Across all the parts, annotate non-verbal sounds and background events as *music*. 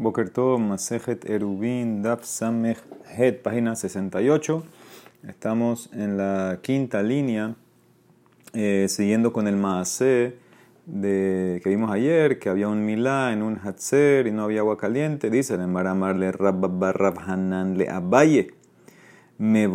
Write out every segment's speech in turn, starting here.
Boker Tov, Masejet Erubin, Daf Samech Het, página 68. Estamos en la quinta línea, eh, siguiendo con el Maase de, que vimos ayer, que había un Milá en un Hatzer y no había agua caliente. Dice el Maramarle Rabba Hanan le Abaye. Le.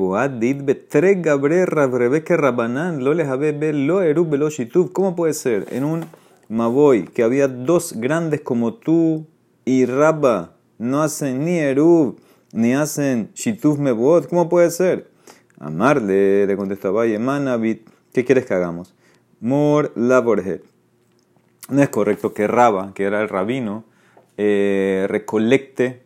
¿Cómo puede ser? En un Maboy, que había dos grandes como tú y Rabba, no hacen ni Erub, ni hacen Shituf Mebot, ¿cómo puede ser? Amarle, le contestaba Yemanabit, ¿qué quieres que hagamos? Mor Laborhead. No es correcto que Rabba, que era el rabino, eh, recolecte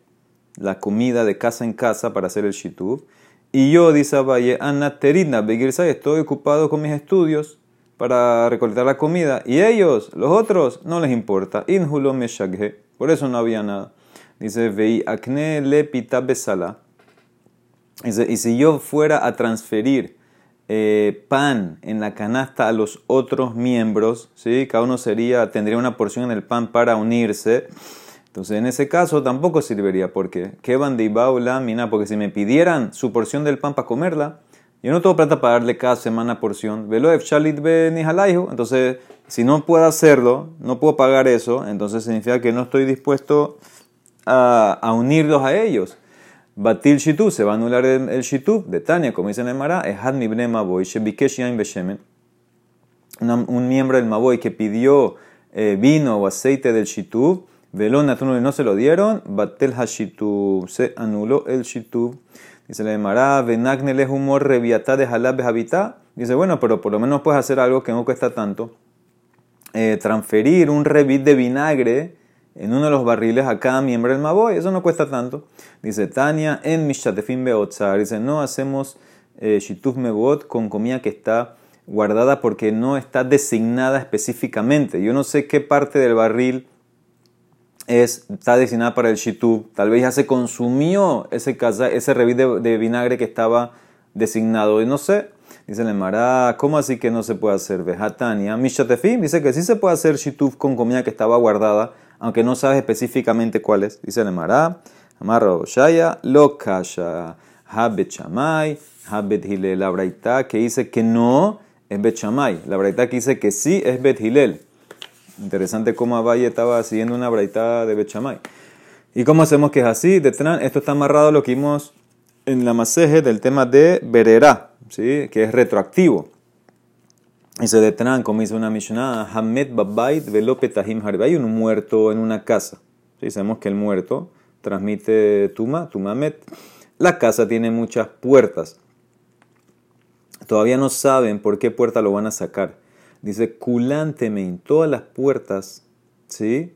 la comida de casa en casa para hacer el Shituf. Y yo, dice Abaye, Anaterina, estoy ocupado con mis estudios para recolectar la comida. Y ellos, los otros, no les importa. Meshaghe. Por eso no había nada. Dice, vei acne le pita besala. Dice, y si yo fuera a transferir eh, pan en la canasta a los otros miembros, ¿sí? cada uno sería, tendría una porción en el pan para unirse. Entonces, en ese caso tampoco serviría. porque qué? ¿Qué van de mina? Porque si me pidieran su porción del pan para comerla, yo no tengo plata para darle cada semana porción. Velo shalit be Entonces, si no puedo hacerlo, no puedo pagar eso, entonces significa que no estoy dispuesto a, unirlos a ellos. Batil shitu, se va a anular el, el shitu de Tania, como dice en Mará, es mi maboy, shebikesh yain beshemen. Un miembro del maboy que pidió eh, vino o aceite del shitu, velón no se lo dieron, batel hashitu, se anuló el shitu. Dice la Mará, venagnele humor reviata de halab habita. Dice, bueno, pero por lo menos puedes hacer algo que no cuesta tanto. Eh, transferir un revit de vinagre en uno de los barriles a cada miembro del Maboy. Eso no cuesta tanto. Dice Tania, en Mishatefim Beotzar. Dice, no hacemos eh, Mebot con comida que está guardada porque no está designada específicamente. Yo no sé qué parte del barril es, está destinada para el shitub. Tal vez ya se consumió ese, ese revit de, vinagre que estaba designado. Y no sé, dice el Mará, ¿cómo así que no se puede hacer? Vejatania, Mishatefim dice que sí se puede hacer shitub con comida que estaba guardada, aunque no sabes específicamente cuál es. Dice el Mará, Amarra Shaya, lo kasha, habet chamay, habet hilel, la braita que dice que no es bet chamay, la braita que dice que sí es bet hilel. Interesante cómo Abaye estaba siguiendo una braitada de Bechamay. ¿Y cómo hacemos que es así? Detran, esto está amarrado a lo que vimos en la maseje del tema de Berera, ¿sí? que es retroactivo. Se detran, como dice una Mishnah, Hamed Babait Velopetahim Harbe. Hay un muerto en una casa. ¿sí? Sabemos que el muerto transmite Tuma, Tumamet. La casa tiene muchas puertas. Todavía no saben por qué puerta lo van a sacar. Dice, culantemente, todas las puertas, ¿sí?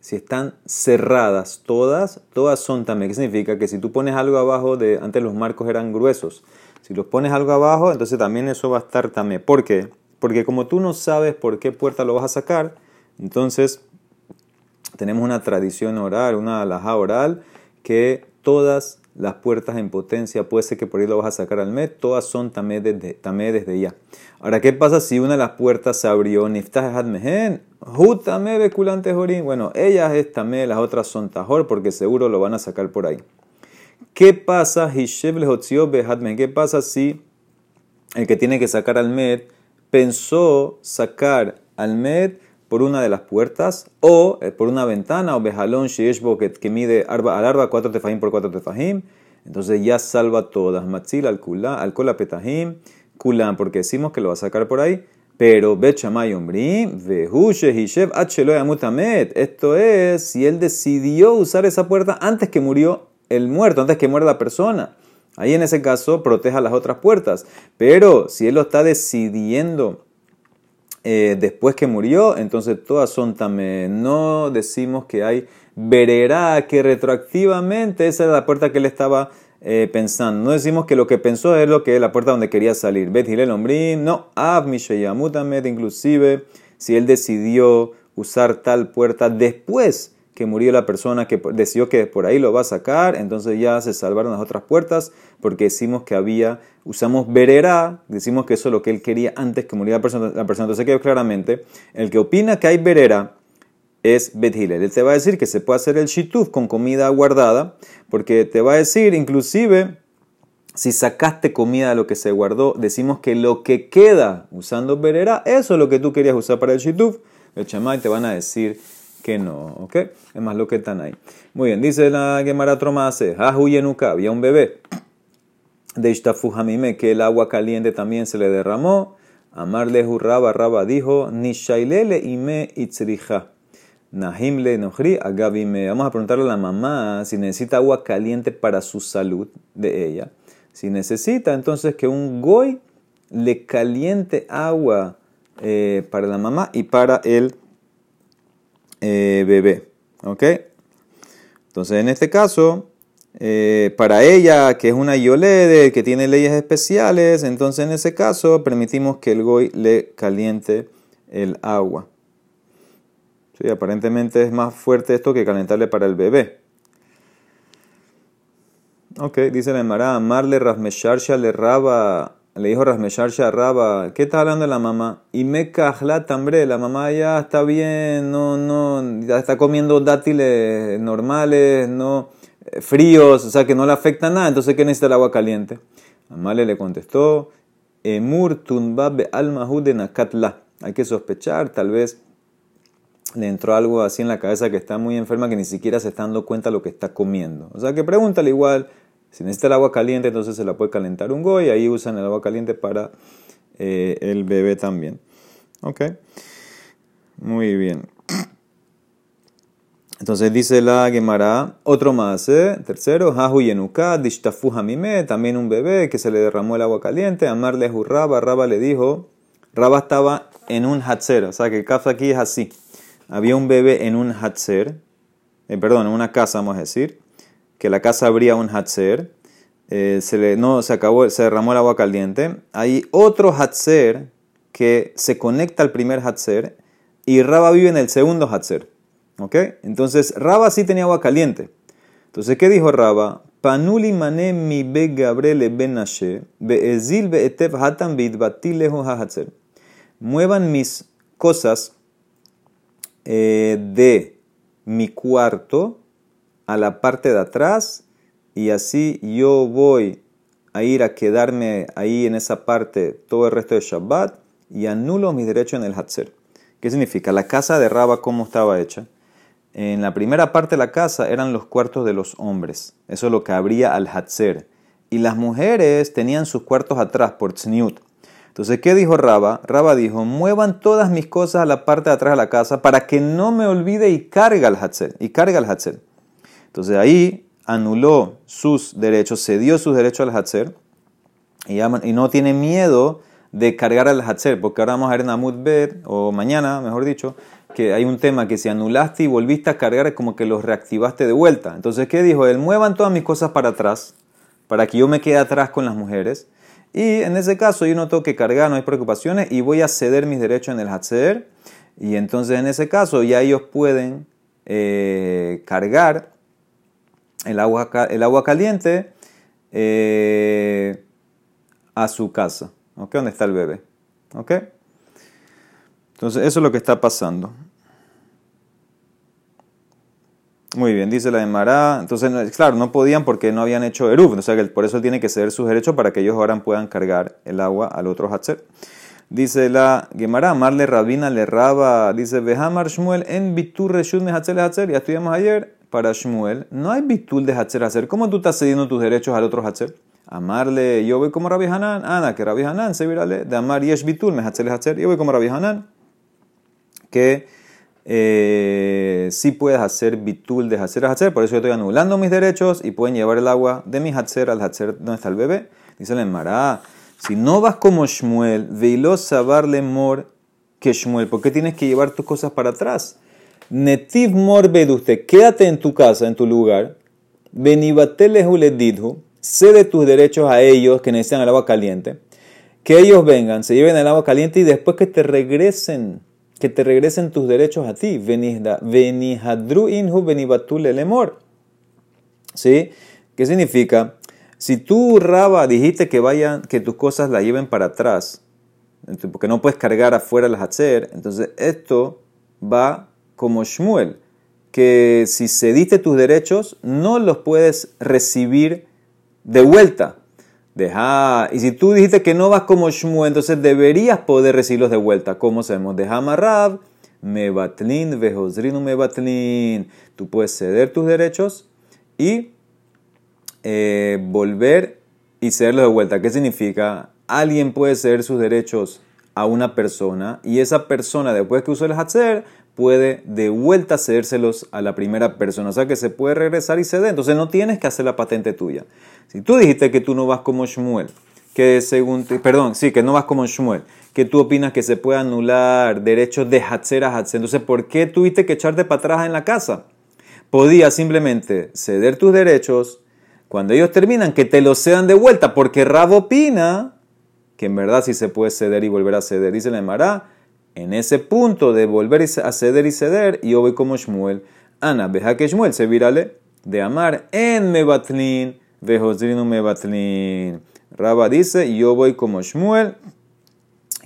Si están cerradas, todas, todas son también. ¿Qué significa? Que si tú pones algo abajo, de antes los marcos eran gruesos. Si los pones algo abajo, entonces también eso va a estar también. ¿Por qué? Porque como tú no sabes por qué puerta lo vas a sacar, entonces tenemos una tradición oral, una alhaja oral, que todas las puertas en potencia, puede ser que por ahí lo vas a sacar al mes, todas son tamé desde, tamé desde ya. Ahora, ¿qué pasa si una de las puertas se abrió? Niftah hadmehen, jutame beculante jorín. Bueno, ellas es tamé, las otras son tajor, porque seguro lo van a sacar por ahí. ¿Qué pasa, ¿Qué pasa si el que tiene que sacar al med pensó sacar al med por una de las puertas o eh, por una ventana o bejalón shieshbo que, que mide arba, al arba 4 tefajim por 4 tefajim. Entonces ya salva todas. Matzil al kula, al kola petahim, kulan, porque decimos que lo va a sacar por ahí. Pero bet shamay ombrim, hishev amutamet. Esto es, si él decidió usar esa puerta antes que murió el muerto, antes que muera la persona. Ahí en ese caso proteja las otras puertas. Pero si él lo está decidiendo eh, después que murió, entonces todas son. No decimos que hay vererá, que retroactivamente esa es la puerta que él estaba eh, pensando. No decimos que lo que pensó es lo que es la puerta donde quería salir. Bet Hilel Ombrin, no, Ab Mishayamutamet, inclusive si él decidió usar tal puerta después que murió la persona que decidió que por ahí lo va a sacar, entonces ya se salvaron las otras puertas porque decimos que había, usamos verera, decimos que eso es lo que él quería antes que muriera la persona. La persona. Entonces quedó claramente, el que opina que hay verera es Bethilel. Él te va a decir que se puede hacer el shituf con comida guardada, porque te va a decir, inclusive, si sacaste comida de lo que se guardó, decimos que lo que queda usando berera, eso es lo que tú querías usar para el shituf. El chamay te van a decir que no, ¿ok? Es más lo que están ahí. Muy bien, dice la Gemara Tromase, Yenuka, había un bebé de Ishtafuhamime, que el agua caliente también se le derramó. Amarle Raba, Raba dijo, Nishailele ime itzrija. Nahimle nohri agavime. Vamos a preguntarle a la mamá si necesita agua caliente para su salud de ella. Si necesita, entonces que un goy le caliente agua eh, para la mamá y para el eh, bebé. ¿Ok? Entonces, en este caso, eh, para ella, que es una yolede, que tiene leyes especiales, entonces en ese caso permitimos que el goy le caliente el agua. Sí, aparentemente es más fuerte esto que calentarle para el bebé. Ok, dice la Emara, amarle rasmesharsha le raba, le dijo rasmesharsha raba, ¿qué está hablando la mamá? Y me cajla tambre, la mamá ya está bien, no, no, ya está comiendo dátiles normales, no fríos, o sea que no le afecta nada, entonces ¿qué necesita el agua caliente? Amale le contestó, Emur tunbab al de nakatla. Hay que sospechar, tal vez le entró algo así en la cabeza que está muy enferma que ni siquiera se está dando cuenta de lo que está comiendo. O sea que pregúntale igual, si necesita el agua caliente, entonces se la puede calentar un go y ahí usan el agua caliente para eh, el bebé también. Ok, muy bien. *clears throat* Entonces dice la Gemara, otro más, ¿eh? tercero, Hahu Yenuka, Dishtafu Hamime, también un bebé que se le derramó el agua caliente, Amarle Raba, Raba le dijo, Raba estaba en un hatzer, o sea que el kaf aquí es así, había un bebé en un hatzer, eh, perdón, en una casa vamos a decir, que la casa abría un hatzer, eh, se le, no, se acabó, se derramó el agua caliente, hay otro hatzer que se conecta al primer hatzer y Raba vive en el segundo hatzer. ¿Ok? Entonces, Raba sí tenía agua caliente. Entonces, ¿qué dijo Raba? Panuli mane mi be Gabriele ben beezil beetev hatan beitbatilehu hahatzer. Muevan mis cosas eh, de mi cuarto a la parte de atrás y así yo voy a ir a quedarme ahí en esa parte todo el resto de Shabbat y anulo mis derechos en el Hatzer. ¿Qué significa? La casa de Raba, ¿cómo estaba hecha? En la primera parte de la casa eran los cuartos de los hombres. Eso es lo que abría al Hatzer. Y las mujeres tenían sus cuartos atrás por Tzniut. Entonces, ¿qué dijo Raba? Raba dijo, muevan todas mis cosas a la parte de atrás de la casa para que no me olvide y carga el Hatzer. Y carga el Hatzer. Entonces ahí anuló sus derechos, cedió sus derechos al Hatzer. Y, no tiene miedo de cargar al Hatzer, porque ahora vamos a ver en Amud Bet, o mañana, mejor dicho, que hay un tema que si anulaste y volviste a cargar es como que los reactivaste de vuelta. Entonces, ¿qué dijo? Él muevan todas mis cosas para atrás, para que yo me quede atrás con las mujeres. Y en ese caso yo no tengo que cargar, no hay preocupaciones y voy a ceder mis derechos en el Hatzer. Y entonces en ese caso ya ellos pueden eh, cargar el agua, el agua caliente eh, a su casa. ¿Ok? ¿Dónde está el bebé? ¿Ok? Entonces, eso es lo que está pasando. Muy bien, dice la Emara. Entonces, claro, no podían porque no habían hecho Eruv. O sea, por eso tiene que ceder sus derechos para que ellos ahora puedan cargar el agua al otro Hatzer. Dice la Gemara, Marle Rabina le raba, dice Behamar Shmuel en bitur Hatzer Hatzer. Ya estudiamos ayer para Shmuel. No hay bitul de Hatzer Hatzer. ¿Cómo tú estás cediendo tus derechos al otro Hatzer? Amarle, yo voy como Rabbi Hanan. Ana, que Rabbi Hanan se virale. De Amar Yesh bitul me Hatzer Hatzer. Yo voy como Rabbi Hanan que eh, sí puedes hacer bitul de hacer a hacer, por eso yo estoy anulando mis derechos y pueden llevar el agua de mi hatzer al hatzer donde está el bebé. Dice la Emara, si no vas como Shmuel, veilo sabar mor que Shmuel, ¿por qué tienes que llevar tus cosas para atrás? Netiv mor usted, quédate en tu casa, en tu lugar, benibateles uledidhu, cede tus derechos a ellos que necesitan el agua caliente, que ellos vengan, se lleven el agua caliente y después que te regresen que te regresen tus derechos a ti. Venihadru inhu lemor. ¿Sí? ¿Qué significa? Si tú, Raba, dijiste que vayan, que tus cosas las lleven para atrás, porque no puedes cargar afuera las hacer, entonces esto va como Shmuel, que si cediste tus derechos, no los puedes recibir de vuelta. Deja, y si tú dijiste que no vas como Shmuel, entonces deberías poder recibirlos de vuelta. ¿Cómo sabemos? Deja Marrab, Mebatlin, Vejosrinu Mebatlin. Tú puedes ceder tus derechos y eh, volver y cederlos de vuelta. ¿Qué significa? Alguien puede ceder sus derechos a una persona y esa persona, después que usó el Hatzer, puede de vuelta cedérselos a la primera persona. O sea que se puede regresar y ceder. Entonces no tienes que hacer la patente tuya. Si tú dijiste que tú no vas como Shmuel, que según, perdón, sí, que no vas como Shmuel, que tú opinas que se puede anular derechos de Hatzer a Hatzer, entonces ¿por qué tuviste que echarte para atrás en la casa? Podías simplemente ceder tus derechos, cuando ellos terminan, que te los cedan de vuelta, porque Rab opina que en verdad sí se puede ceder y volver a ceder. Dice la Emara, en ese punto de volver a ceder y ceder, yo voy como Shmuel. Ana, veja que Shmuel se virale de amar en Mebatlin, vejosrinu Mebatlin. Raba dice, yo voy como Shmuel,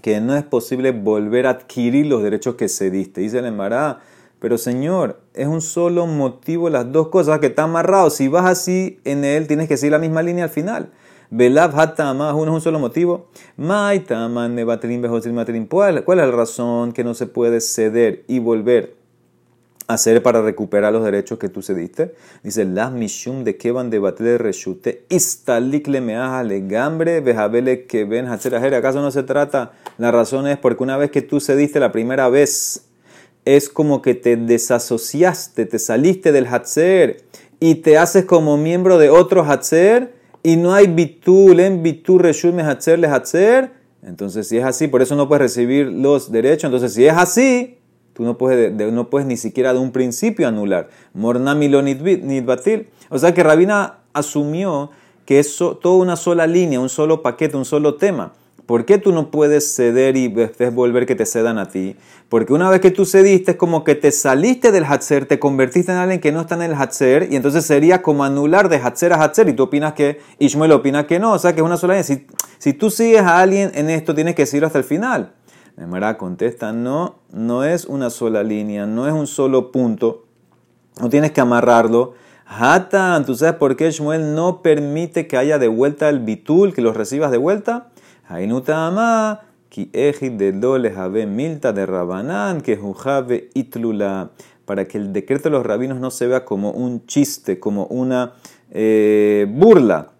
que no es posible volver a adquirir los derechos que cediste. Dice la Emara, pero Señor, es un solo motivo las dos cosas que están amarrados. Si vas así en él, tienes que seguir la misma línea al final. Belav hatama, uno es un solo motivo. Maitaman ¿Cuál es la razón que no se puede ceder y volver hacer para recuperar los derechos que tú cediste? Dice, las mishum de van de batle reshute, istalik le le gambre, vejabele que ven ¿Acaso no se trata? La razón es porque una vez que tú cediste la primera vez, es como que te desasociaste, te saliste del Hatzer y te haces como miembro de otro Hatzer y no hay bitul en bitul reshut Hatzer le Hatzer. Entonces, si es así, por eso no puedes recibir los derechos. Entonces, si es así, tú no puedes, no puedes ni siquiera de un principio anular. Mornamilo batil. O sea que Rabina asumió que es toda una sola línea, un solo paquete, un solo tema. ¿Por qué tú no puedes ceder y después volver que te cedan a ti? Porque una vez que tú cediste es como que te saliste del Hatzer, te convertiste en alguien que no está en el Hatzer y entonces sería como anular de Hatzer a Hatzer y tú opinas que Ishmael opina que no, o sea que es una sola. Si, si tú sigues a alguien en esto tienes que seguirlo hasta el final. Nemara contesta, no, no es una sola línea, no es un solo punto, no tienes que amarrarlo. Hatan, ¿tú sabes por qué Shmuel no permite que haya de vuelta el bitul, que los recibas de vuelta? Hainutama, ki ejid de dole milta de rabanán, que jujave itlula, para que el decreto de los rabinos no se vea como un chiste, como una eh, burla.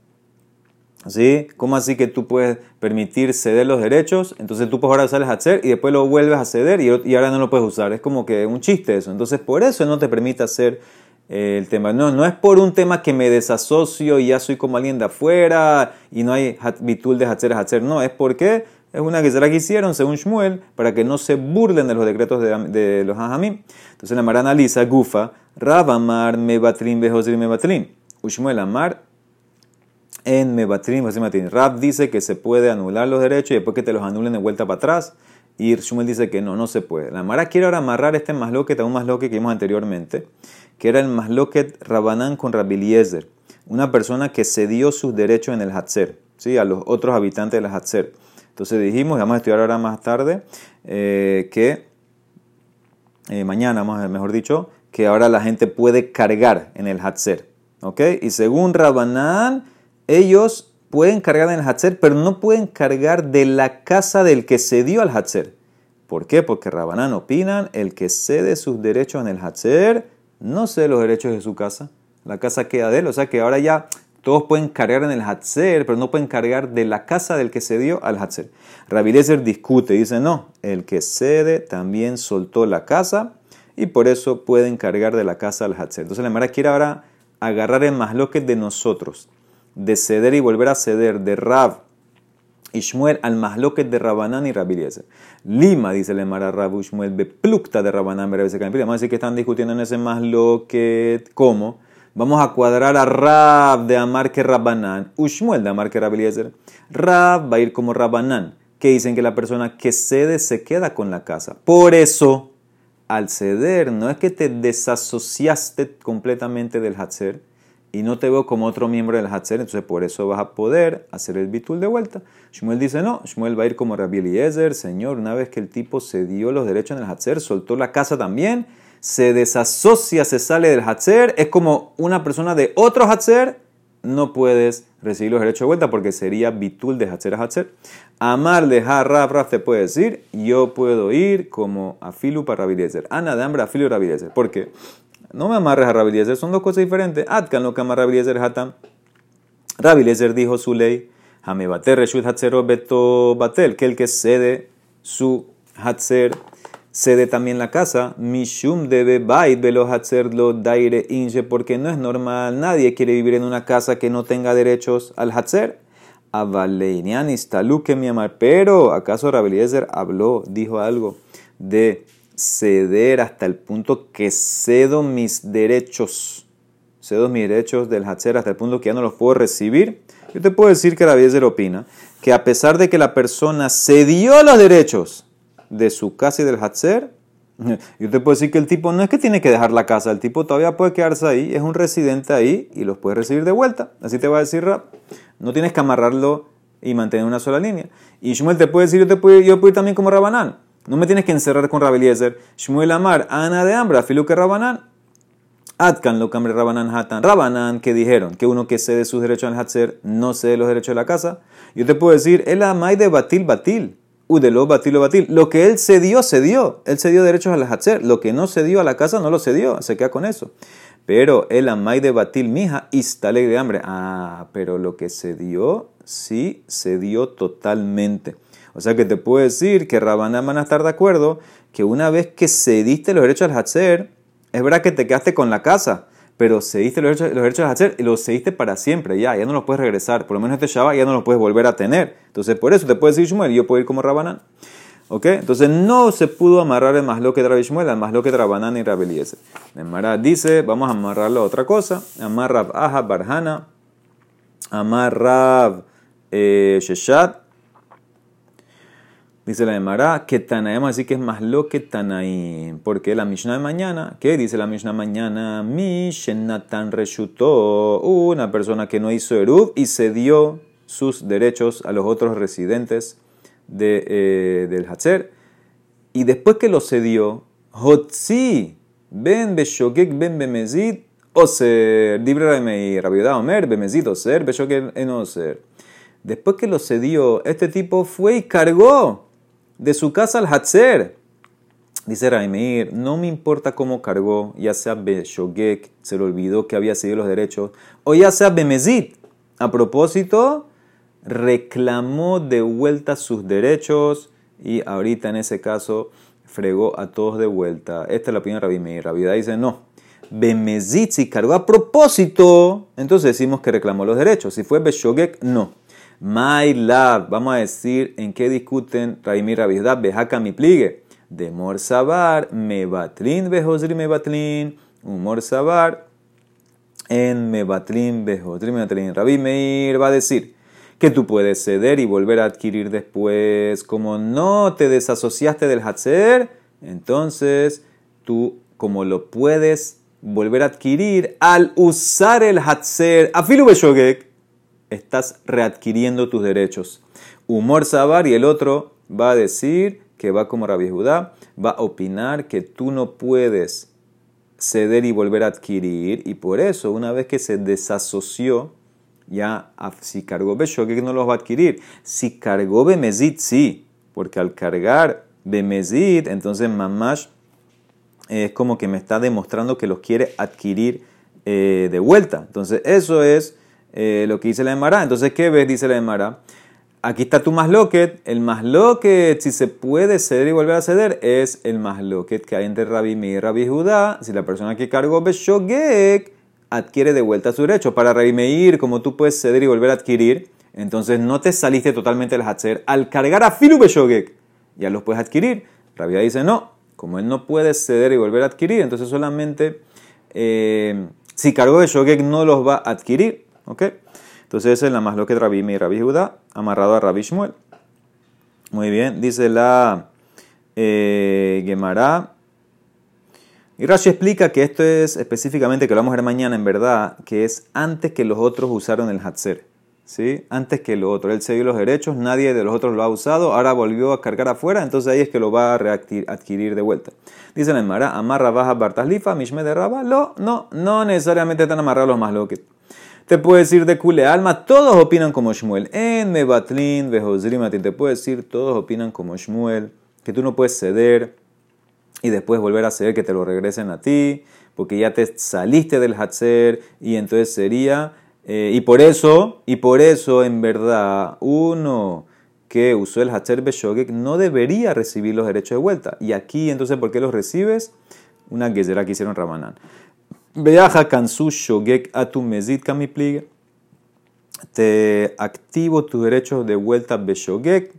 ¿Sí? ¿Cómo así que tú puedes permitir ceder los derechos? Entonces tú puedes ahora usar el hacer y después lo vuelves a ceder y, y ahora no lo puedes usar. Es como que un chiste eso. Entonces por eso no te permite hacer el tema. No, no es por un tema que me desasocio y ya soy como alguien de afuera y no hay bitul de hacer hacer. No, es porque es una que será que hicieron según Shmuel para que no se burlen de los decretos de, los hajamim. Entonces la Mara analiza, gufa, Rab amar mebatrin me mebatrin. Ushmuel amar en mebatrin mebatrin. Rab dice que se puede anular los derechos y después que te los anulen de vuelta para atrás. Y Shmuel dice que no, no se puede. La Mara quiere ahora amarrar este masloquet a un masloquet que vimos anteriormente que era el Masloket Rabanán con Rabiliezer, una persona que cedió sus derechos en el Hatzer, ¿sí? a los otros habitantes del Hatzer. Entonces dijimos, vamos a estudiar ahora más tarde, eh, que eh, mañana, mejor dicho, que ahora la gente puede cargar en el Hatzer. Y según Rabanán, ellos pueden cargar en el Hatzer, pero no pueden cargar de la casa del que cedió al Hatzer. ¿Por qué? Porque Rabanán opinan, el que cede sus derechos en el Hatzer no sé los derechos de su casa. La casa queda de él. O sea que ahora ya todos pueden cargar en el Hatzer, pero no pueden cargar de la casa del que cedió al Hatzer. Rabilezer discute, dice no, el que cede también soltó la casa y por eso pueden cargar de la casa al Hatzer. Entonces la Mara quiere ahora agarrar el masloque de nosotros, de ceder y volver a ceder, de Rab y Shmuel al masloquet de Rabanán y Rabiliezer. Lima, dice el Emara Rabu Shmuel, beplukta de Rabanán y Vamos a decir que están discutiendo en ese masloquet. ¿Cómo? Vamos a cuadrar a Rab de Amar que Rabanán, Ushmuel de Amar que Rabiliezer. Rab va a ir como Rabanán, que dicen que la persona que cede se queda con la casa. Por eso, al ceder, no es que te desasociaste completamente del Hatzer, y no te veo como otro miembro del Hatzer, entonces por eso vas a poder hacer el bitul de vuelta. Shmuel dice no, Shmuel va a ir como Rabbi Eliezer, señor, una vez que el tipo se dio los derechos en el Hatzer, soltó la casa también, se desasocia, se sale del Hatzer, es como una persona de otro Hatzer, no puedes recibir los derechos de vuelta porque sería bitul de Hatzer a Hatzer. Amar de Rab, Rab te puede decir, yo puedo ir como afilu para Rabeliezer. Ana de hambre afilu Rabeliezer. ¿Por qué? No me amarres a Rabeliezer, son dos cosas diferentes. Atkan lo que amar Rabeliezer hatam. Rabeliezer dijo su ley, Hamebater Reshut Hatzero Beto Batel, que el que cede su Hatzer cede también la casa, Mishum debe bait velo lo daire inge, porque no es normal, nadie quiere vivir en una casa que no tenga derechos al hatzer. Avaleinian que mi amar, pero ¿acaso Rabeliezer habló, dijo algo de ceder hasta el punto que cedo mis derechos? Cedo mis derechos del hatzer hasta el punto que ya no los puedo recibir. Yo te puedo decir que Rabeliezer opina que a pesar de que la persona cedió los derechos, de su casa y del Hatzer, *laughs* yo te puedo decir que el tipo no es que tiene que dejar la casa, el tipo todavía puede quedarse ahí, es un residente ahí y los puede recibir de vuelta. Así te va a decir Rab. No tienes que amarrarlo y mantener una sola línea. Y Shmuel te puede decir, yo, te puedo, yo puedo ir también como Rabanán. No me tienes que encerrar con Rabeliezer. Shmuel Amar, Ana de Ambra, Filuke Rabanán. Atkan lo cambre Rabanán Hatan. Rabanán, que dijeron que uno que cede sus derechos al Hatzer no cede los derechos de la casa. Yo te puedo decir, el Amay de Batil Batil. Udelo batilo batil. Lo que él cedió, cedió. Él cedió derechos a la Hatzer. Lo que no cedió a la casa, no lo cedió. Se queda con eso. Pero el amay de batil mija, instale de hambre. Ah, pero lo que cedió, sí, cedió totalmente. O sea que te puedo decir que Rabaná van a estar de acuerdo que una vez que cediste los derechos al Hatzer, es verdad que te quedaste con la casa pero seguiste los derechos, los derechos de hacer y los seguiste para siempre, ya, ya no los puedes regresar, por lo menos este Shabbat ya no los puedes volver a tener. Entonces, por eso te puede decir Shmuel, yo puedo ir como Rabanán. ¿Ok? Entonces no se pudo amarrar el masloque de Rabishmuel al masloque de Rabanán y Rabeliezer. Mara dice, vamos a amarrarlo a otra cosa. Amarrab Aha Barhana, Amarrab eh, Sheshat, Dice la Emara que Tanaim así que es más lo que Tanaim. Porque la Mishnah de mañana, ¿qué dice la Mishnah de mañana? Mishenatan reshutó una persona que no hizo Eruv y cedió sus derechos a los otros residentes de, eh, del Hatzer. Y después que lo cedió, Hotzi, ben beshogek ben bemezid, oser, libre y rabiudad omer, bemezid oser, beshogek en oser. Después que lo cedió, este tipo fue y cargó de su casa al Hatzer. Dice Raimir, no me importa cómo cargó, ya sea Beshogek, se le olvidó que había seguido los derechos, o ya sea Bemezit. A propósito, reclamó de vuelta sus derechos y ahorita en ese caso fregó a todos de vuelta. Esta es la opinión de Rabbi Meir. Dice, no, Bemezit si cargó a propósito, entonces decimos que reclamó los derechos. Si fue Beshogek, no. My love, vamos a decir en qué discuten Raimir Rabizda, Bejaka mi pligue. De Morsabar, Mebatlin, Bejosri, Mebatlin, Humor Sabar, en Mebatlin, Bejosri, Mebatlin. Rabbi Meir va a decir que tú puedes ceder y volver a adquirir después. Como no te desasociaste del Hatzer, entonces tú, como lo puedes volver a adquirir al usar el Hatzer, Afilu Beshogek, estás readquiriendo tus derechos. Humor Sabar y el otro va a decir que va como Rabbi Judá, va a opinar que tú no puedes ceder y volver a adquirir y por eso una vez que se desasoció, ya si cargó que no los va a adquirir. Si cargó Bemezit, sí, porque al cargar Bemezit, entonces Mamash es como que me está demostrando que los quiere adquirir eh, de vuelta. Entonces eso es eh, lo que dice la Emara. Entonces, ¿qué ves? Dice la Emara. Aquí está tu masloquet. El masloquet, si se puede ceder y volver a ceder, es el masloquet que hay entre Rabbi y Rabbi Judá. Si la persona que cargó Beshogek adquiere de vuelta su derecho. Para Rabbi Meir, como tú puedes ceder y volver a adquirir, entonces no te saliste totalmente del Hatzer. Al cargar a Filu Beshogek, ya los puedes adquirir. Rabbi dice no. Como él no puede ceder y volver a adquirir, entonces solamente eh, si cargó Beshogek no los va a adquirir. ¿Ok? Entonces esa es la más lo que Rabbi y Rabbi Judá, amarrado a Rabbi Shmuel. Muy bien, dice la eh, Gemara. Y Rashi explica que esto es específicamente, que lo vamos a ver mañana en verdad, que es antes que los otros usaron el Hatzer. ¿sí? antes que lo otro. Él cedió los derechos, nadie de los otros lo ha usado, ahora volvió a cargar afuera, entonces ahí es que lo va a adquirir de vuelta. Dice la Emara, amarra baja bartaslifa, mishme de raba, no, no, no necesariamente están amarrados los más loques. Te puedo decir de Kule Alma, todos opinan como Shmuel. En Mebatlin, Behozrimatin, te puedo decir, todos opinan como Shmuel, que tú no puedes ceder y después volver a ceder que te lo regresen a ti, porque ya te saliste del Hatzer y entonces sería eh, y por eso, y por eso, en verdad, uno que usó el Hacher Beshogek no debería recibir los derechos de vuelta. Y aquí, entonces, ¿por qué los recibes? Una gezerá que hicieron Rabanán. Veaja kansu shogek a tu mezit kamiplige. Te activo tu derecho de vuelta Beshogek,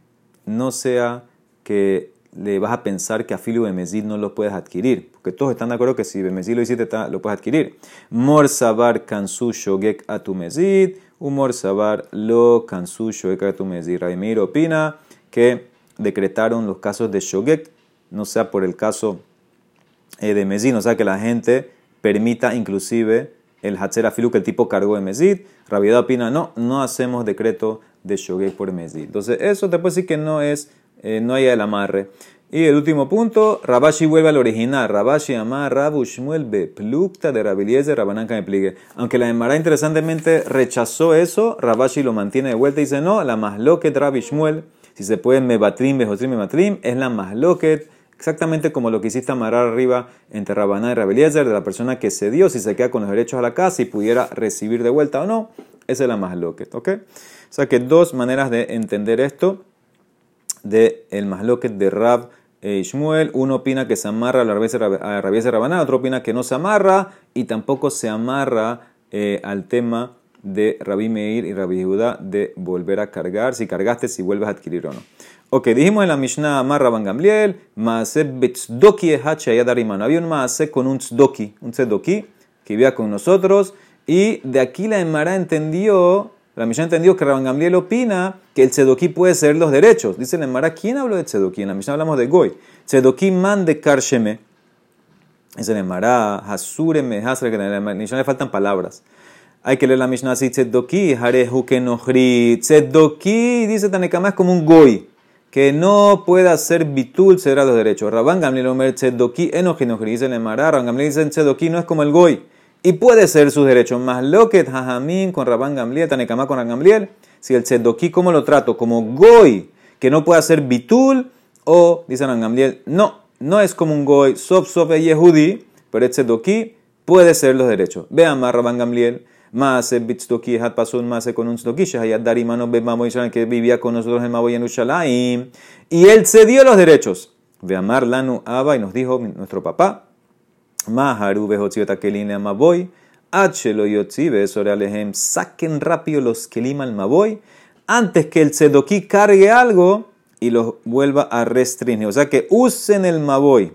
no sea que le vas a pensar que a Filo Bemezid no lo puedes adquirir. Porque todos están de acuerdo que si Bemezid lo hiciste, lo puedes adquirir. Mor Sabar Kansu Shogek Atumezid. Humor Sabar Lo Kansu Shogek Atumezid. Raimir opina que decretaron los casos de Shogek, no sea por el caso eh, de Mezid, o sea que la gente permita inclusive el Hatzer Afilu que el tipo cargó de Mezid. Rabiedad opina, no, no hacemos decreto de Shogek por Mezid. Entonces, eso te puede decir que no es eh, no hay el amarre. Y el último punto, Rabashi vuelve al original. Rabashi amarra Rabu Shmuel plukta de Rabiliez de me pligue. Aunque la Emara interesantemente rechazó eso, Rabashi lo mantiene de vuelta y dice no, la más loquet Rabbi Shmuel, si se puede mebatrim, bejotrim, mebatrim, es la más loquet. Exactamente como lo que hiciste amarrar arriba entre Rabaná y Rabeliezer, de la persona que se dio, si se queda con los derechos a la casa y pudiera recibir de vuelta o no, esa es la más loquet, ¿ok? O sea que dos maneras de entender esto de el masloquet de Rab e Shmuel. Uno opina que se amarra a la rabiesa Rabaná, otro opina que no se amarra y tampoco se amarra eh, al tema de Rabbi Meir y Rabbi Judá de volver a cargar, si cargaste, si vuelves a adquirir o no. Ok, dijimos en la Mishnah Amarra Ban Gamliel, Maase Betzdoki Darimano. Había un Maase con un Tzdoki, un Tzdoki que vivía con nosotros y de aquí la Emara entendió la Mishnah entendió que Rabban Gamliel opina que el tzedoki puede ser los derechos. Dice la Emara, ¿quién habló de tzedoki? En la Mishnah hablamos de Goy. Tzedoki man de karsheme. Dice la Emara, hasure me hasre, que en la Mishnah le faltan palabras. Hay que leer la Mishnah así, tzedoki, harehu que nohri. Tzedoki, dice Tanekama, es como un Goy. Que no pueda hacer bitul será los derechos. Rabban Gamliel omer tzedoki enoji nohri. Dice la Emara, Rabban Gamliel dice tzedoki no es como el Goy y puede ser sus derechos. Más loquet jajamín con Rabán Gamliel, Tanekama con Gamliel. Si el tzedoki, ¿cómo lo trato? Como goy, que no puede hacer bitul, o, dice Gamliel, no, no es como un goy, sof sof yehudi, pero el tzedoki puede ser los derechos. Vean más Rabán Gamliel. El bitstoki hat pasun más con un stoki, shahayat darimano bemamo que vivía con nosotros en Maboy en Y él cedió los derechos. Veamar lanu aba y nos dijo nuestro papá, Maharu behotziotakelin kelin maboy. Hachelo yotzi alehem. Saquen rápido los kelim al maboy antes que el tzedoki cargue algo y los vuelva a restringir. O sea que usen el maboy.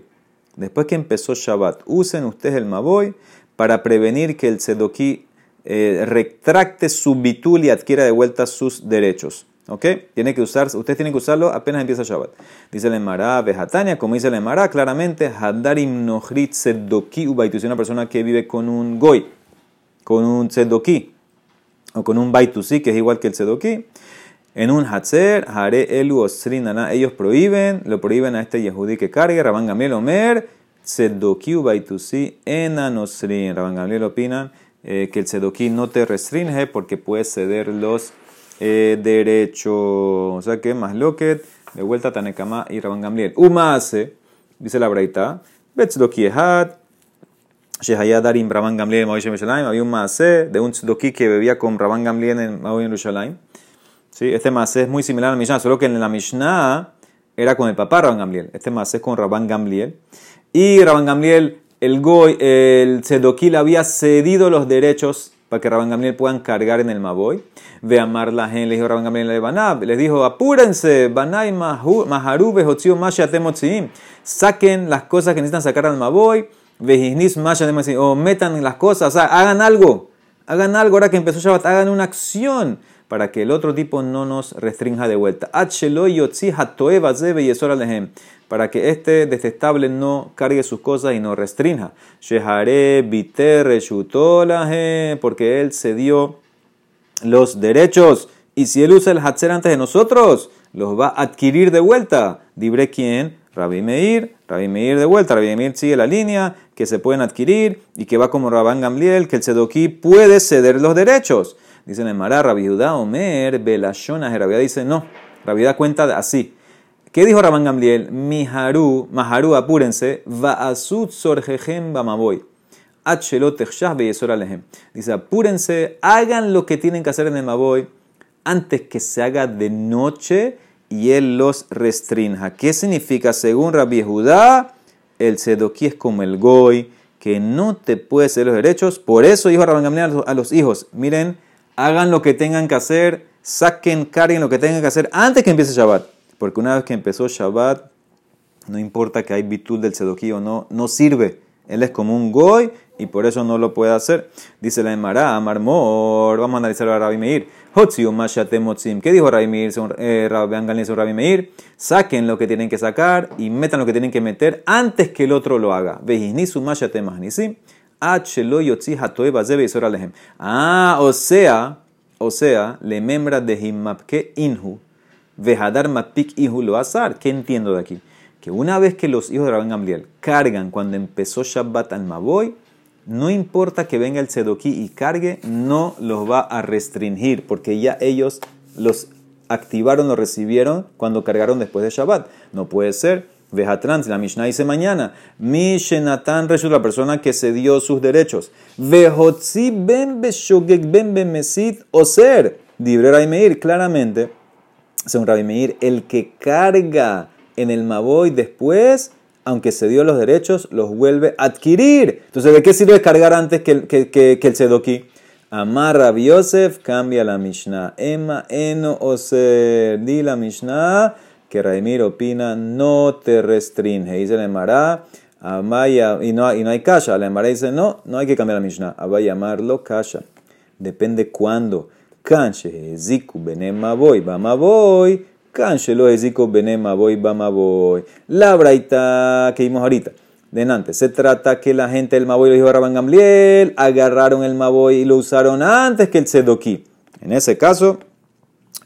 Después que empezó Shabbat, usen ustedes el maboy para prevenir que el tzedoki eh, retracte su bitul y adquiera de vuelta sus derechos. ¿Ok? Tiene que usar, ustedes tienen que usarlo apenas empieza Shabbat. Dice el Emara Vejatania, como dice el Emara, claramente, Hadarim Nohrit Sedoki Ubaitu. una persona que vive con un Goy, con un Sedoki, o con un Baitusi, que es igual que el Sedoki. En un Hatzer, Hare Elu Osrinana, ellos prohíben, lo prohíben a este Yehudi que cargue, Rabban Gamliel Omer, Sedoki Ubaitusi, Enanosrin. Rabban Gamliel opina eh, que el Sedoki no te restringe porque puede ceder los eh, derecho. O sea que más loquet, de vuelta Tanekama y Rabban Gamliel. Umase, dice la Braita, Betzdoki Ehad, Shehayadarim Rabban Gamliel en Maoy había un Maase de un tzdoki que bebía con Rabban Gamliel en Maoy Yerushalayim. ¿Sí? Este Maase es muy similar a la Mishnah, solo que en la Mishnah era con el papá Rabban Gamliel. Este Maase es con Rabban Gamliel. Y Rabban Gamliel, el Goy, el le había cedido los derechos para que Rabban Gamliel puedan cargar en el Maboy. Ve amar la gente, le dijo Rabban Gamliel Banab, les dijo, apúrense, Banay Maharu Behotzio Masha saquen las cosas que necesitan sacar al Maboy, Vejiznis Masha o metan las cosas, o sea, hagan algo, hagan algo, ahora que empezó Shabbat, hagan una acción para que el otro tipo no nos restrinja de vuelta. Para que este detestable no cargue sus cosas y no restrinja. Porque él se dio los derechos. Y si él usa el Hatzer antes de nosotros, los va a adquirir de vuelta. Dibre quién? Rabbi Meir, Rabbi Meir de vuelta, Rabbi Meir sigue la línea que se pueden adquirir y que va como Rabban Gamliel, que el Sedoquí puede ceder los derechos. Dice Nemara, Rabbi Judá, Omer, Belashona, Rabbi dice no, Rabbi cuenta así. ¿Qué dijo Rabban Gamliel? Miharu, Maharu, apúrense, Vaasut sorjejem bamaboy. Dice, apúrense, hagan lo que tienen que hacer en el Maboy antes que se haga de noche y él los restrinja. ¿Qué significa? Según Rabbi Judá, el sedoquí es como el goy, que no te puede ceder los derechos. Por eso dijo Rabban Gamliel a los hijos, miren, hagan lo que tengan que hacer, saquen, carguen lo que tengan que hacer antes que empiece Shabbat. Porque una vez que empezó Shabbat, no importa que hay bitul del sedoquí no, no sirve. Él es como un goy y por eso no lo puede hacer. Dice la Emara, Marmor, vamos a analizar a Rabbi Meir. ¿Qué dijo Rabbi Meir, eh, Rabbi Meir? Saquen lo que tienen que sacar y metan lo que tienen que meter antes que el otro lo haga. Ah, o sea, o sea, le membra de himapke inhu, vejadar mapik ihu lo azar. ¿Qué entiendo de aquí? Que una vez que los hijos de Rabban Gamliel cargan cuando empezó Shabbat al Maboy, no importa que venga el Sedoquí y cargue, no los va a restringir, porque ya ellos los activaron, los recibieron cuando cargaron después de Shabbat. No puede ser. Vejatrans, la Mishnah dice mañana, Mishenatan Reshut, la persona que se dio sus derechos. Vejotzi ben beshogek ben bemesit oser. Dibre Meir, claramente, según Rabbi Meir, el que carga en el Maboy después aunque se dio los derechos, los vuelve a adquirir. Entonces, ¿de qué sirve cargar antes que, que, que, que el Sedoki? Amarra Yosef, cambia la Mishnah. Emma, Eno, Oser, di la Mishnah, que Raimir opina, no te restringe. Dice el Emara, Amaya, y no, y no hay kasha. La Emara dice, no, no hay que cambiar la Mishnah. Va a llamarlo kasha. Depende cuándo. Kanche, ziku, benema voy, vama voy. Canchelo Eziko Benema Boy Bama La braita que vimos ahorita. De Se trata que la gente del Maboy lo dijo Rabban Gamliel, agarraron el Maboy y lo usaron antes que el Sedoki. En ese caso,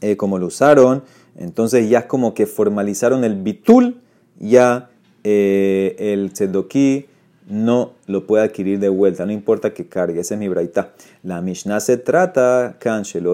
eh, como lo usaron, entonces ya es como que formalizaron el Bitul, ya eh, el Sedoki no lo puede adquirir de vuelta, no importa que cargue, ese es mi braita. La Mishnah se trata,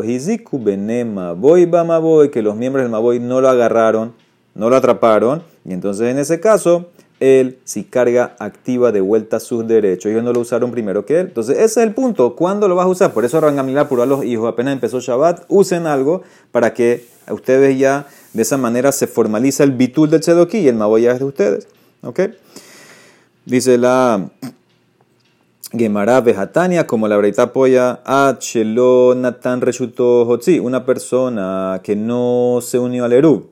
hiziku benema boy boy, que los miembros del Maboy no lo agarraron, no lo atraparon, y entonces en ese caso, él si carga activa de vuelta sus derechos. Ellos no lo usaron primero que él. Entonces ese es el punto, ¿cuándo lo vas a usar? Por eso Rangamila apuró a los hijos, apenas empezó Shabbat, usen algo para que ustedes ya de esa manera se formaliza el bitul del Tzedoki y el Maboy ya es de ustedes. ¿Ok? Dice la Gemara Vejatania, como la breita apoya, Achelo Natan Reshuto Hotzi, una persona que no se unió al Eru.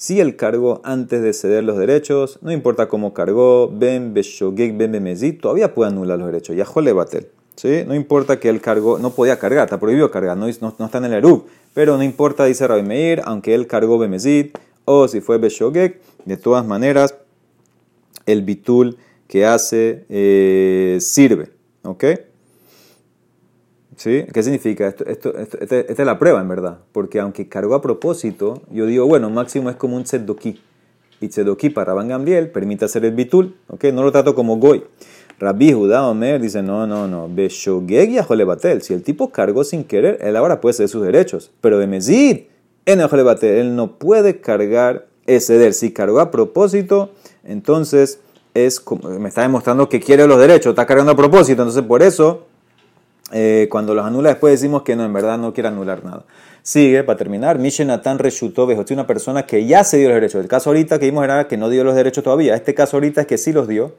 Si él cargó antes de ceder los derechos, no importa cómo cargó, Ben Beshogek Ben Bemezit, todavía puede anular los derechos. Ya Jole Batel. ¿Sí? No importa que él cargó, no podía cargar, está prohibido cargar, no, no, está en el Eru. Pero no importa, dice Rabbi Meir, aunque él cargó Bemezit, o si fue Beshogek, de todas maneras, el Bitul que hace eh, sirve. ¿Ok? ¿Sí? ¿Qué significa? Esto, esto, este, esta es la prueba, en verdad. Porque aunque cargó a propósito, yo digo, bueno, máximo es como un tzedoki. Y tzedoki para Rabban Gamliel permite hacer el bitul. ¿Ok? No lo trato como goy. Rabbi Judá Omer dice, no, no, no. Beshogeg y. Si el tipo cargó sin querer, él ahora puede ceder sus derechos. Pero de Mezid, en batel, él no puede cargar, ceder. Si cargó a propósito, entonces es, me está demostrando que quiere los derechos, está cargando a propósito, entonces por eso eh, cuando los anula después decimos que no, en verdad no quiere anular nada. Sigue, para terminar, Mishenatan reshutó es una persona que ya se dio los derechos. El caso ahorita que vimos era que no dio los derechos todavía. Este caso ahorita es que sí los dio.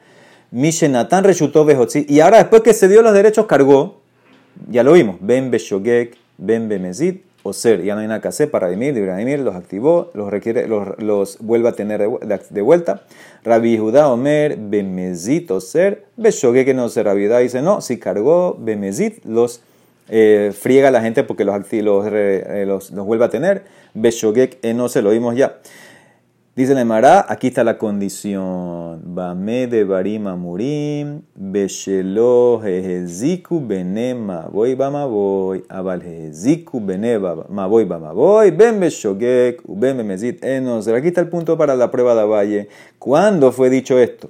Mishenatan reshutó y ahora después que se dio los derechos cargó, ya lo vimos, Ben Beshogek, Ben Bemezid, o ser, ya no hay nada que hacer para Emir, Emir los activó, los, requiere, los, los vuelve a tener de, vuelta. Rabbi Judá Omer, Bemezit o ser, Beshogue que no se Rabbi dice, no, si cargó Bemezit, los eh, friega la gente porque los, los, eh, los, los vuelve a tener. Beshogek no se lo vimos ya. Dice la Emara, aquí está la condición. Bame de barima murim, beshelo jeheziku bene voy bama voy, abal jeheziku bene voy bama voy, ben beshogek, bemezit enos. Aquí está el punto para la prueba de Valle. ¿Cuándo fue dicho esto?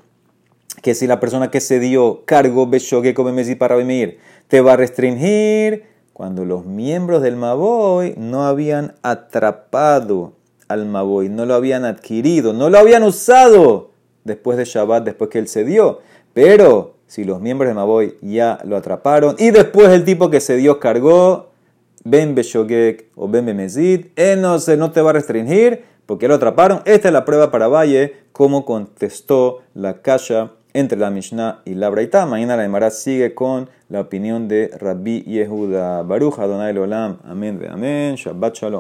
Que si la persona que se dio cargo beshogek o bemezit para venir te va a restringir cuando los miembros del Maboy no habían atrapado al Maboy, no lo habían adquirido, no lo habían usado después de Shabbat, después que él se dio. Pero si los miembros del Maboy ya lo atraparon y después el tipo que se dio cargó, Ben Beshogek o Ben Bemezid, él no, se, no te va a restringir porque lo atraparon. Esta es la prueba para Valle, como contestó la Kasha entre la Mishnah y la Braita. Mañana la Emara sigue con la opinión de Rabbi Yehuda Baruch Adonai Olam. Amén, amén. Shabbat Shalom.